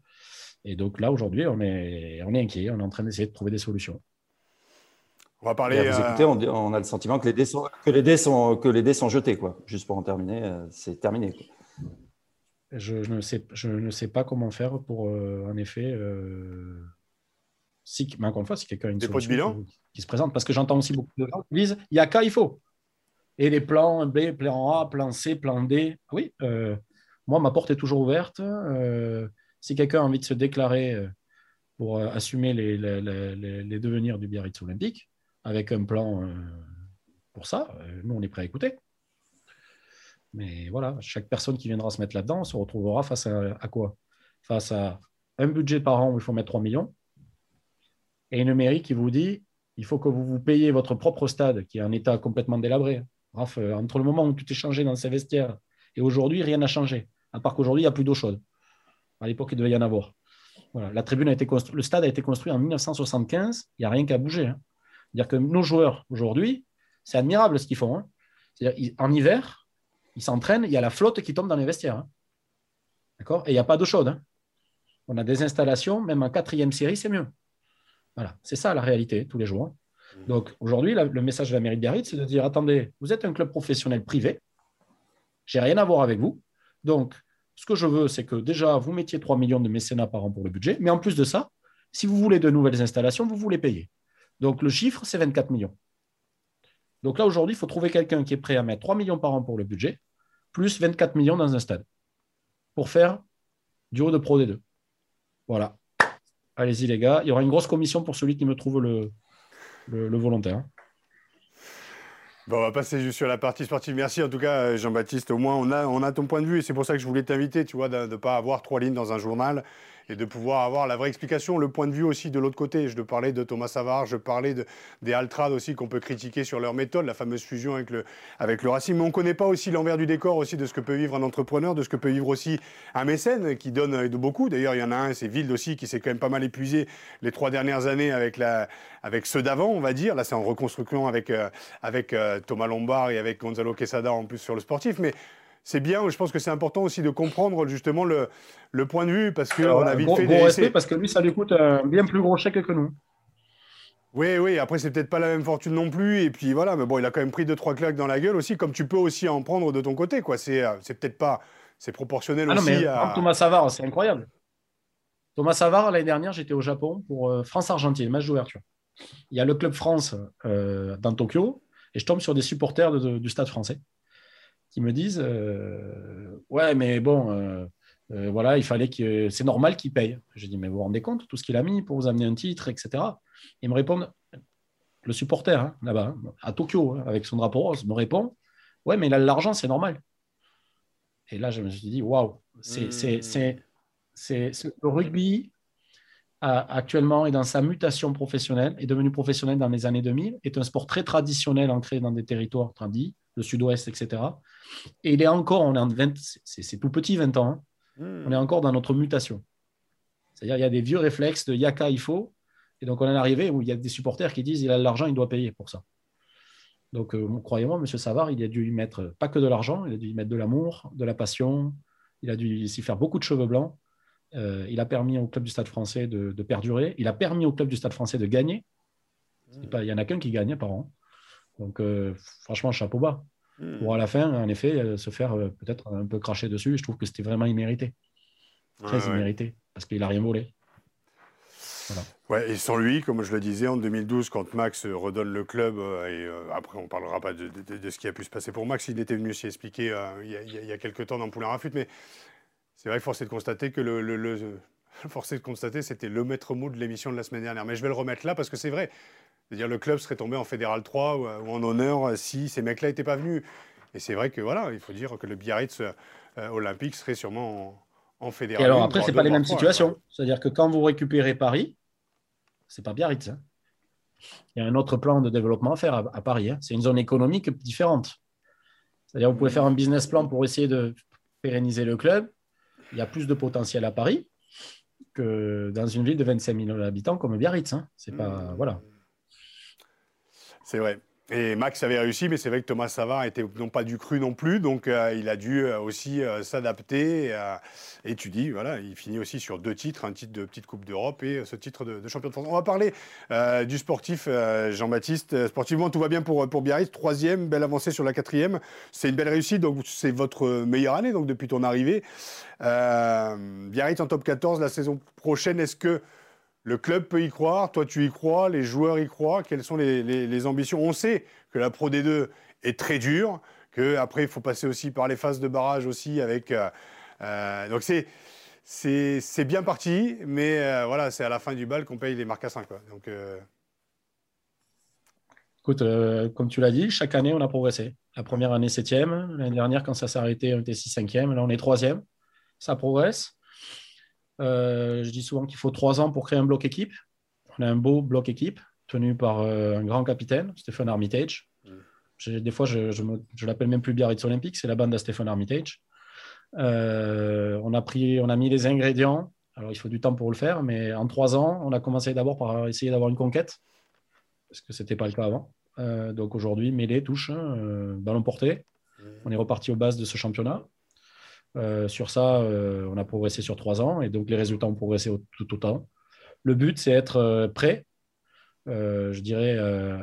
Speaker 3: Et donc là, aujourd'hui, on est, on est inquiet, on est en train d'essayer de trouver des solutions.
Speaker 2: On va parler. Vous euh, écoutez, on, a le sentiment que les dés sont, que les dés sont, que les dés sont jetés, quoi. Juste pour en terminer, euh, c'est terminé.
Speaker 3: Je, ne sais, je ne sais pas comment faire pour, euh, en effet, si, mais encore une fois, si quelqu'un a une
Speaker 1: solution
Speaker 3: qui, se présente, parce que j'entends aussi beaucoup de gens qui disent il y a qu'à, il faut. Et les plans B, plan A, plan C, plan D. Oui, moi, ma porte est toujours ouverte si quelqu'un a envie de se déclarer euh, pour euh, assumer les, les, devenirs du Biarritz olympique, avec un plan euh, pour ça, nous, on est prêt à écouter. Mais voilà, chaque personne qui viendra se mettre là-dedans se retrouvera face à, quoi? Face à un budget par an où il faut mettre 3 millions et une mairie qui vous dit il faut que vous vous payiez votre propre stade qui est en état complètement délabré. entre le moment où tu t'es changé dans ces vestiaires et aujourd'hui, rien n'a changé. À part qu'aujourd'hui, il n'y a plus d'eau chaude. À l'époque, il devait y en avoir. Voilà. La tribune a été construite, le stade a été construit en 1975. Il n'y a rien qu'à bouger. Hein. C'est-à-dire que nos joueurs aujourd'hui, c'est admirable ce qu'ils font. Hein. En hiver, ils s'entraînent, il y a la flotte qui tombe dans les vestiaires. Hein. D'accord? Et il n'y a pas d'eau chaude. On a des installations, même en quatrième série, c'est mieux. Voilà, c'est ça la réalité tous les jours. Mmh. Donc aujourd'hui, le message de la mairie de Biarritz, c'est de dire attendez, vous êtes un club professionnel privé, j'ai rien à voir avec vous. Donc, ce que je veux, c'est que déjà, vous mettiez 3 millions de mécénats par an pour le budget, mais en plus de ça, si vous voulez de nouvelles installations, vous voulez payer. Donc le chiffre, c'est 24 millions. Donc là, aujourd'hui, il faut trouver quelqu'un qui est prêt à mettre 3 millions par an pour le budget, plus 24 millions dans un stade, pour faire du haut de Pro D2. Voilà. Allez-y, les gars. Il y aura une grosse commission pour celui qui me trouve le, le volontaire.
Speaker 1: Bon, on va passer juste sur la partie sportive. Merci en tout cas, Jean-Baptiste. Au moins, on a, on a ton point de vue et c'est pour ça que je voulais t'inviter, tu vois, de ne pas avoir trois lignes dans un journal et de pouvoir avoir la vraie explication, le point de vue aussi de l'autre côté. Je parlais de Thomas Savard, je parlais de, des Altrad aussi qu'on peut critiquer sur leur méthode, la fameuse fusion avec le, avec le Racing. Mais on ne connaît pas aussi l'envers du décor aussi de ce que peut vivre un entrepreneur, de ce que peut vivre aussi un mécène qui donne de beaucoup. D'ailleurs, il y en a un, c'est Wild aussi, qui s'est quand même pas mal épuisé les trois dernières années avec, la, avec ceux d'avant, on va dire. Là, c'est en reconstruction avec, euh, avec euh, Thomas Lombard et avec Gonzalo Quesada en plus sur le sportif. Mais c'est bien. Je pense que c'est important aussi de comprendre justement le, le point de vue parce qu'on a vite fait
Speaker 3: des. respect parce que lui, ça lui coûte un bien plus gros chèque que nous.
Speaker 1: Oui, oui, après, c'est peut-être pas la même fortune non plus. Et puis voilà, mais bon, il a quand même pris deux, trois claques dans la gueule aussi, comme tu peux aussi en prendre de ton côté. quoi. C'est euh, peut-être pas. C'est proportionnel ah aussi à.
Speaker 3: Thomas Savard, c'est incroyable. Thomas Savard, l'année dernière, j'étais au Japon pour euh, France-Argentine, match d'ouverture. Il y a le Club France euh, dans Tokyo, et je tombe sur des supporters du stade français qui me disent euh, Ouais, mais bon, euh, euh, voilà, il fallait que. C'est normal qu'il paye. Je dis Mais vous vous rendez compte, tout ce qu'il a mis pour vous amener un titre, etc. Ils me répondent Le supporter, hein, là-bas, hein, à Tokyo, hein, avec son drapeau rose, me répond Ouais, mais il a l'argent, c'est normal. Et là, je me suis dit Waouh, c'est mmh. le rugby actuellement est dans sa mutation professionnelle, est devenu professionnel dans les années 2000, est un sport très traditionnel ancré dans des territoires tradis, le sud-ouest, etc. Et il est encore, on est en 20, c'est tout petit, 20 ans, hein. hmm. on est encore dans notre mutation. C'est-à-dire, il y a des vieux réflexes de yaka, il faut. Et donc, on est arrivé où il y a des supporters qui disent il a de l'argent, il doit payer pour ça. Donc, euh, croyez-moi, M. Savard, il a dû y mettre pas que de l'argent, il a dû y mettre de l'amour, de la passion, il a dû s'y faire beaucoup de cheveux blancs. Euh, il a permis au club du Stade français de, perdurer. Il a permis au club du Stade français de gagner. il n'y en a qu'un qui gagne par an. Donc, euh, franchement, chapeau bas. Hmm. Pour à la fin, en effet, euh, se faire euh, peut-être un peu cracher dessus. Je trouve que c'était vraiment immérité. Très immérité. Parce qu'il n'a rien volé.
Speaker 1: Ouais, et sans lui, comme je le disais, en 2012, quand Max redonne le club, et après on ne parlera pas de, ce qui a pu se passer pour Max, il était venu s'y expliquer il, y a, quelques temps dans Poulain Rafut, mais c'est vrai, force est de constater que le, le, le [LAUGHS] force de constater, c'était le maître mot de l'émission de la semaine dernière. Mais je vais le remettre là parce que c'est vrai, c'est-à-dire le club serait tombé en Fédéral 3 ou, en honneur si ces mecs-là n'étaient pas venus. Et c'est vrai que voilà, il faut dire que le Biarritz euh, olympique serait sûrement en, Fédéral.
Speaker 3: Et alors après, ce n'est pas les mêmes situations. C'est-à-dire que quand vous récupérez Paris, c'est pas Biarritz. Hein. il y a un autre plan de développement à faire à, Paris. Hein. C'est une zone économique différente. C'est-à-dire, vous pouvez faire un business plan pour essayer de pérenniser le club. Il y a plus de potentiel à Paris que dans une ville de 25 000 habitants comme Biarritz. Hein. C'est pas. Mmh. Voilà.
Speaker 1: C'est vrai. Et Max avait réussi, mais c'est vrai que Thomas Savard était non pas du cru non plus, donc euh, il a dû euh, aussi euh, s'adapter. et tu dis, voilà, il finit aussi sur deux titres, un titre de petite Coupe d'Europe et ce titre de, champion de France. On va parler du sportif, Jean-Baptiste. Sportivement, tout va bien pour, pour Biarritz. Troisième, belle avancée sur la quatrième. C'est une belle réussite, donc c'est votre meilleure année donc depuis ton arrivée. Biarritz en top 14 la saison prochaine, est-ce que le club peut y croire, toi tu y crois, les joueurs y croient. Quelles sont les, ambitions? On sait que la Pro D2 est très dure, qu'après il faut passer aussi par les phases de barrage aussi avec. Euh, euh, donc c'est c'est bien parti, mais euh, voilà, c'est à la fin du bal qu'on paye les marcassins. Quoi. Donc,
Speaker 3: Écoute, comme tu l'as dit, chaque année, on a progressé. La première année, septième. L'année dernière, quand ça s'est arrêté, on était 6 cinquième. Là, on est troisième. Ça progresse. Euh, je dis souvent qu'il faut trois ans pour créer un bloc équipe. On a un beau bloc équipe tenu par euh, un grand capitaine, Stéphane Armitage. Mm. Des fois, je, je, l'appelle même plus Biarritz Olympique, c'est la bande de Stéphane Armitage. Euh, on, a pris, on a mis les ingrédients. Alors, il faut du temps pour le faire, mais en trois ans, on a commencé d'abord par essayer d'avoir une conquête, parce que ce n'était pas le cas avant. donc aujourd'hui, mêlée, touche, hein, ballon porté. Mm. On est reparti aux bases de ce championnat. Euh, sur ça, euh, on a progressé sur trois ans et donc les résultats ont progressé tout autant. Le but, c'est être euh, prêt, je dirais,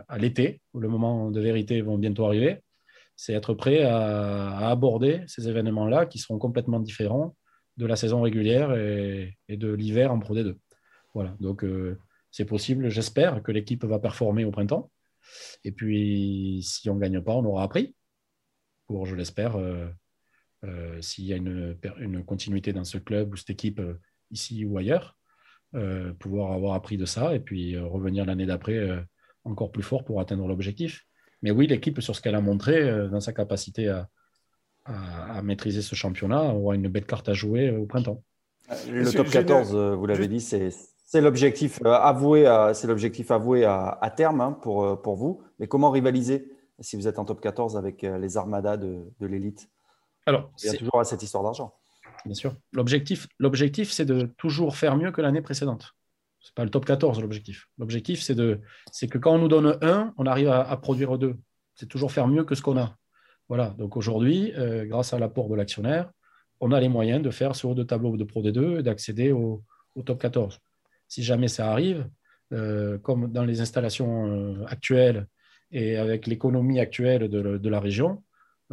Speaker 3: à l'été, où le moment de vérité vont bientôt arriver. C'est être prêt à, aborder ces événements-là qui seront complètement différents de la saison régulière et, de l'hiver en Pro D2. Voilà, donc c'est possible, j'espère, que l'équipe va performer au printemps. Et puis, si on ne gagne pas, on aura appris pour, je l'espère, s'il y a une, une, continuité dans ce club ou cette équipe euh, ici ou ailleurs, euh, pouvoir avoir appris de ça et puis revenir l'année d'après encore plus fort pour atteindre l'objectif. Mais oui, l'équipe, sur ce qu'elle a montré, dans sa capacité à, à, maîtriser ce championnat, aura une belle carte à jouer au printemps.
Speaker 2: Le top 14, vous l'avez dit, c'est l'objectif avoué, c'est l'objectif avoué à, à terme hein, pour, pour vous. Mais comment rivaliser si vous êtes en top 14 avec les armadas de, de l'élite?
Speaker 3: Alors,
Speaker 2: il y a toujours cette histoire d'argent.
Speaker 3: Bien sûr. L'objectif, l'objectif, c'est de toujours faire mieux que l'année précédente. Ce n'est pas le top 14 l'objectif. L'objectif, c'est, de, c'est que quand on nous donne un, on arrive à, produire deux. C'est toujours faire mieux que ce qu'on a. Voilà. Donc aujourd'hui, euh, grâce à l'apport de l'actionnaire, on a les moyens de faire ce haut de tableau de Pro D2 et d'accéder au, top 14. Si jamais ça arrive, euh, comme dans les installations euh, actuelles et avec l'économie actuelle de la région,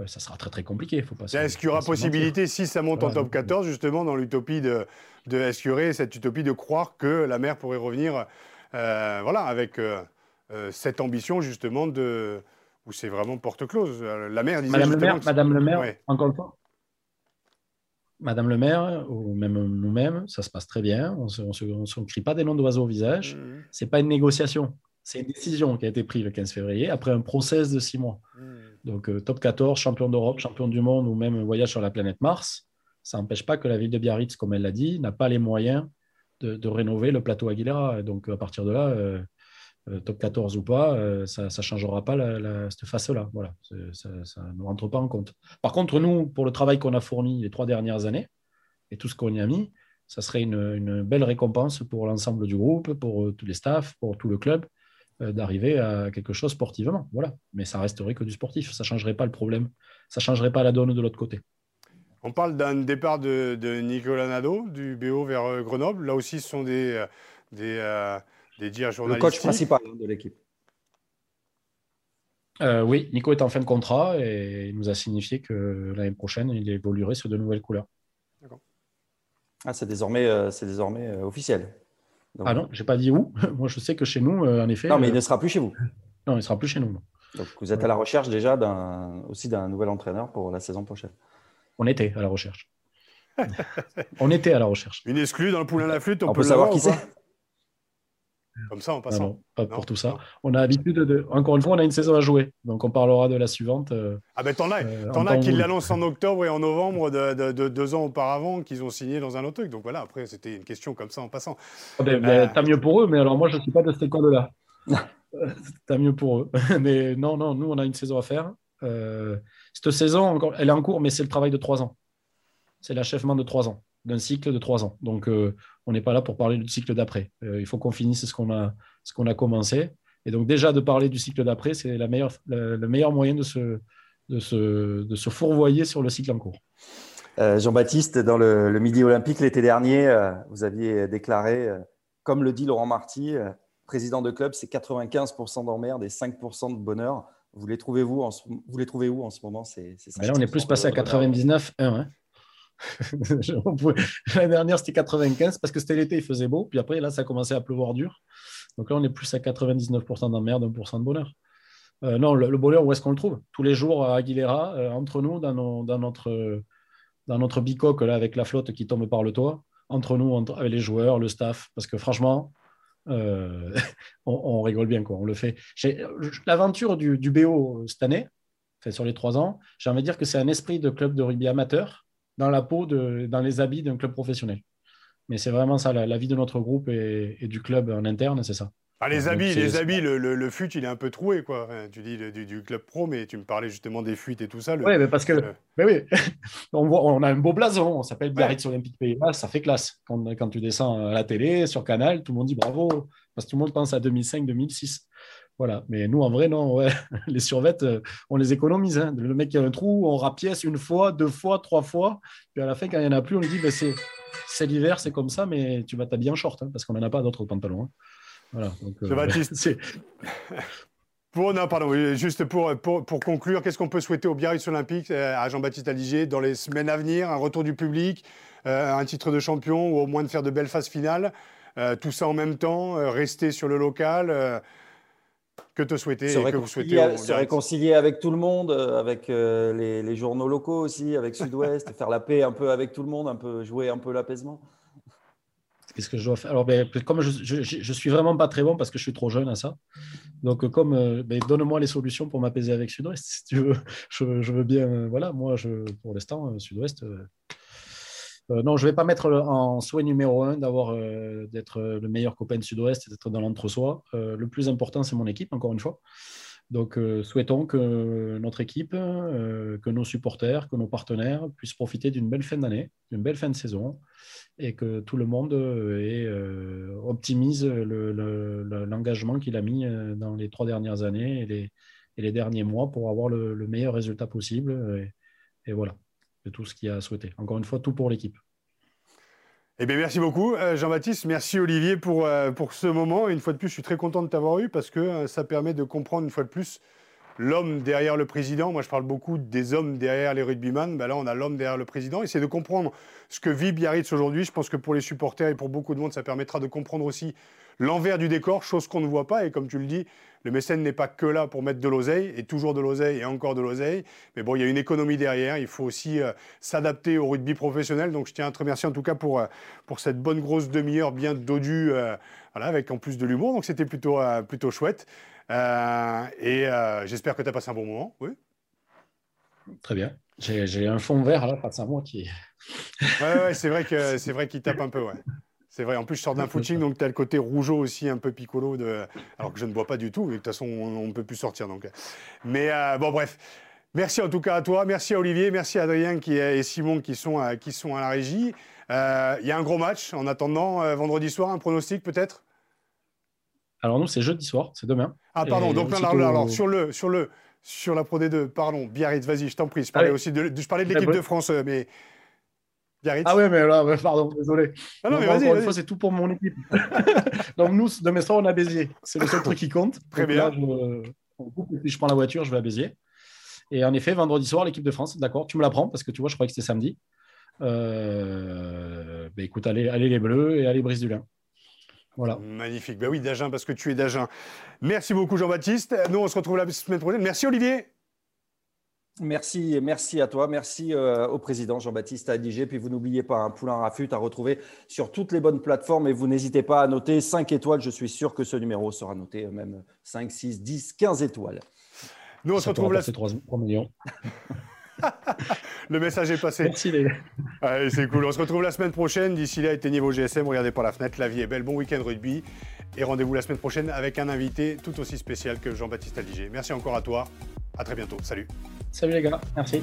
Speaker 3: ça sera très très compliqué.
Speaker 1: Est-ce qu'il y aura possibilité, si ça monte en top 14, justement, dans l'utopie de, de est-ce qu'il y aurait cette utopie de croire que la mer pourrait revenir, euh, voilà, avec euh, euh, cette ambition justement de où c'est vraiment porte close. La mer disait
Speaker 3: Madame le maire, Madame le maire, encore une fois. Madame le maire, ou même nous-mêmes, ça se passe très bien. On ne crie pas des noms d'oiseaux au visage. Ce mmh. C'est pas une négociation. C'est une décision qui a été prise le 15 février après un process de six mois. Mmh. Donc, euh, top 14, champion d'Europe, champion du monde ou même voyage sur la planète Mars, ça n'empêche pas que la ville de Biarritz, comme elle l'a dit, n'a pas les moyens de, rénover le plateau Aguilera. Donc, à partir de là, euh, euh, top 14 ou pas, ça ne changera pas cette face-là. Voilà, ça, ne rentre pas en compte. Par contre, nous, pour le travail qu'on a fourni les trois dernières années et tout ce qu'on y a mis, ça serait une, une belle récompense pour l'ensemble du groupe, pour tous les staffs, pour tout le club. Euh, d'arriver à quelque chose sportivement. Voilà. Mais ça resterait que du sportif. Ça ne changerait pas le problème. Ça ne changerait pas la donne de l'autre côté.
Speaker 1: On parle d'un départ de, Nicolas Nadeau, du BO vers euh, Grenoble. Là aussi, ce sont des, euh, des, des dires journalistiques.
Speaker 2: Le coach principal hein, de l'équipe.
Speaker 3: oui, Nico est en fin de contrat et il nous a signifié que l'année prochaine, il évoluerait sur de nouvelles couleurs.
Speaker 2: Ah, c'est désormais, c'est désormais officiel
Speaker 3: ah non, je n'ai pas dit où. [LAUGHS] Moi, je sais que chez nous, euh, en effet.
Speaker 2: Non, mais il ne sera plus chez vous.
Speaker 3: Non, il ne sera plus chez nous.
Speaker 2: Donc, vous êtes à la recherche déjà aussi d'un nouvel entraîneur pour la saison prochaine.
Speaker 3: On était à la recherche. [LAUGHS] on était à la recherche.
Speaker 1: Une exclue dans le poulain à la flûte,
Speaker 2: on, peut, savoir qui c'est?
Speaker 1: Comme ça en passant.
Speaker 3: Non, pas pour tout ça. On a l'habitude de. Encore une fois, on a une saison à jouer. Donc on parlera de la suivante. Euh,
Speaker 1: ah ben t'en as, euh, en as qui l'annoncent en [LAUGHS] octobre et en novembre de, deux ans auparavant, qu'ils ont signé dans un autre truc. Donc voilà, après c'était une question comme ça en passant.
Speaker 3: Ah ben, ben, euh, Tant mieux pour eux, mais alors moi je ne suis pas de cette école-là. Tant mieux pour eux. [LAUGHS] Mais non, non, nous, on a une saison à faire. cette saison, elle est en cours, mais c'est le travail de trois ans. C'est l'achèvement de trois ans, d'un cycle de trois ans. Donc, on n'est pas là pour parler du cycle d'après. il faut qu'on finisse ce qu'on a, ce qu'on a commencé. Et donc, déjà, de parler du cycle d'après, c'est la meilleure, le meilleur moyen de se, de, se, de se fourvoyer sur le cycle en cours.
Speaker 2: Euh, Jean-Baptiste, dans le, Midi Olympique l'été dernier, euh, vous aviez déclaré, euh, comme le dit Laurent Marty, président de club, c'est 95% d'emmerde et 5% de bonheur. Vous les trouvez-vous en, vous les trouvez où en ce moment c'est,
Speaker 3: Là, on est plus passé à 99 1 [LAUGHS] L'année dernière, c'était 95 parce que c'était l'été, il faisait beau. Puis après, là, ça a commencé à pleuvoir dur. Donc là, on est plus à 99% d'emmerde, 1% de bonheur. non, le, bonheur, où est-ce qu'on le trouve? Tous les jours à Aguilera, entre nous, dans, notre dans notre bicoque là, avec la flotte qui tombe par le toit, entre nous, avec les joueurs, le staff, parce que franchement, euh, [LAUGHS] on, rigole bien, quoi, on le fait. L'aventure du, du, BO cette année, fait sur les trois ans, j'ai envie de dire que c'est un esprit de club de rugby amateur dans la peau, de, dans les habits d'un club professionnel. Mais c'est vraiment ça, la, vie de notre groupe et du club en interne, c'est ça.
Speaker 1: Ah, les habits, les habits, le, le, fut, il est un peu troué, quoi. Tu dis du, club pro, mais tu me parlais justement des fuites et tout ça.
Speaker 3: Oui, mais parce que, mais oui, [LAUGHS] on, voit, on a un beau blason, on s'appelle Biarritz Olympique Pays ça fait classe. Quand, quand, tu descends à la télé, sur Canal, tout le monde dit bravo, parce que tout le monde pense à 2005-2006. Voilà, mais nous, en vrai, non, [LAUGHS] les survettes, euh, on les économise. Hein. Le mec qui a un trou, on rapièce une fois, deux fois, trois fois, puis à la fin, quand il n'y en a plus, on lui dit bah, c'est l'hiver, c'est comme ça, mais tu vas t'habiller en short, hein, parce qu'on n'en a pas d'autres pantalons. Hein.
Speaker 1: Voilà. Donc, euh, Baptiste. [LAUGHS] [LAUGHS] Pour, non, pardon, juste pour, pour, pour conclure, qu'est-ce qu'on peut souhaiter au Biarritz Olympique, euh, à Jean-Baptiste Aligier, dans les semaines à venir Un retour du public, euh, un titre de champion ou au moins de faire de belles phases finales Tout ça en même temps, rester sur le local que te souhaiter
Speaker 2: se,
Speaker 1: que
Speaker 2: vous souhaitez se réconcilier avec tout le monde, avec les, les, journaux locaux aussi, avec [LAUGHS] Sud-Ouest, faire la paix un peu avec tout le monde, un peu jouer un peu l'apaisement
Speaker 3: Qu'est-ce que je dois faire? Alors, ben, comme je, je, suis vraiment pas très bon parce que je suis trop jeune à ça. Donc, comme euh, ben, donne-moi les solutions pour m'apaiser avec Sud-Ouest, si tu veux. [LAUGHS] Je, veux bien. Euh, voilà, moi, je, pour l'instant, euh, Sud-Ouest. non, je vais pas mettre en souhait numéro un d'avoir d'être le meilleur copain Sud-Ouest, d'être dans l'entre-soi. le plus important, c'est mon équipe, encore une fois. Donc, souhaitons que notre équipe, que nos supporters, que nos partenaires puissent profiter d'une belle fin d'année, d'une belle fin de saison, et que tout le monde euh, euh, optimise l'engagement qu'il a mis euh, dans les trois dernières années et et les derniers mois pour avoir le, meilleur résultat possible. Et, voilà, tout ce qu'il a souhaité. Encore une fois, tout pour l'équipe.
Speaker 1: Eh bien, merci beaucoup, Jean-Baptiste. Merci, Olivier, pour, pour ce moment. Une fois de plus, je suis très content de t'avoir eu parce que ça permet de comprendre une fois de plus l'homme derrière le président. Moi, je parle beaucoup des hommes derrière les rugbyman. Ben là, on a l'homme derrière le président. Et c'est de comprendre ce que vit Biarritz aujourd'hui. Je pense que pour les supporters et pour beaucoup de monde, ça permettra de comprendre aussi l'envers du décor, chose qu'on ne voit pas. Et comme tu le dis, le mécène n'est pas que là pour mettre de l'oseille, et toujours de l'oseille et encore de l'oseille. Mais bon, il y a une économie derrière. Il faut aussi euh, s'adapter au rugby professionnel. Donc, je tiens à te remercier en tout cas pour, euh, pour cette bonne grosse demi-heure bien dodue, euh, voilà, avec en plus de l'humour. Donc, c'était plutôt, plutôt chouette. Euh, et euh, j'espère que tu as passé un bon moment. Oui.
Speaker 3: Très bien. J'ai un fond vert là face à moi qui.
Speaker 1: ouais, ouais c'est vrai que c'est vrai qu'il tape un peu, ouais. C'est vrai. En plus, je sors d'un footing, donc tu as le côté rougeau aussi, un peu piccolo, de... alors que je ne bois pas du tout. Et de toute façon, on ne peut plus sortir. Donc. Mais euh, bon, bref. Merci en tout cas à toi. Merci à Olivier. Merci à Adrien qui et Simon qui sont, qui sont à la régie. Il y a un gros match en attendant. vendredi soir, un pronostic peut-être?
Speaker 3: Alors nous, c'est jeudi soir, c'est demain.
Speaker 1: Ah pardon, donc là, alors, sur le, sur le, sur la Pro D2, pardon, Biarritz, vas-y, je t'en prie. Je parlais aussi de, je parlais de l'équipe de France, euh, mais
Speaker 3: Biarritz. Ah ouais, mais là, pardon, désolé. Ah non, mais vas-y. Encore une fois, c'est tout pour mon équipe. [LAUGHS] donc nous, demain soir, on a Béziers. C'est le seul truc qui compte.
Speaker 1: Très bien.
Speaker 3: je, je prends la voiture, je vais à Béziers. Et en effet, vendredi soir, l'équipe de France, d'accord, tu me l'apprends parce que tu vois, je croyais que c'était samedi. Euh, bah, écoute, allez, allez les Bleus et allez Brise du Lin. Voilà.
Speaker 1: Magnifique. Ben oui, d'Agen, parce que tu es d'Agen. Merci beaucoup, Jean-Baptiste. Nous, on se retrouve la semaine prochaine. Merci, Olivier.
Speaker 2: Merci, merci à toi, merci euh, au président Jean-Baptiste Adigé. Puis vous n'oubliez pas, un Poulain Rafut à retrouver sur toutes les bonnes plateformes et vous n'hésitez pas à noter 5 étoiles. Je suis sûr que ce numéro sera noté même 5, 6, 10, 15 étoiles.
Speaker 1: Nous, on se retrouve la...
Speaker 3: 3, 3 millions. [LAUGHS] [LAUGHS]
Speaker 1: Le message est passé.
Speaker 3: Merci les gars.
Speaker 1: Allez, c'est cool. On se retrouve la semaine prochaine. D'ici là, éteignez vos GSM, regardez par la fenêtre. La vie est belle. Bon week-end rugby. Et rendez-vous la semaine prochaine avec un invité tout aussi spécial que Jean-Baptiste Aldiger. Merci encore à toi. À très bientôt. Salut.
Speaker 3: Salut les gars. Merci.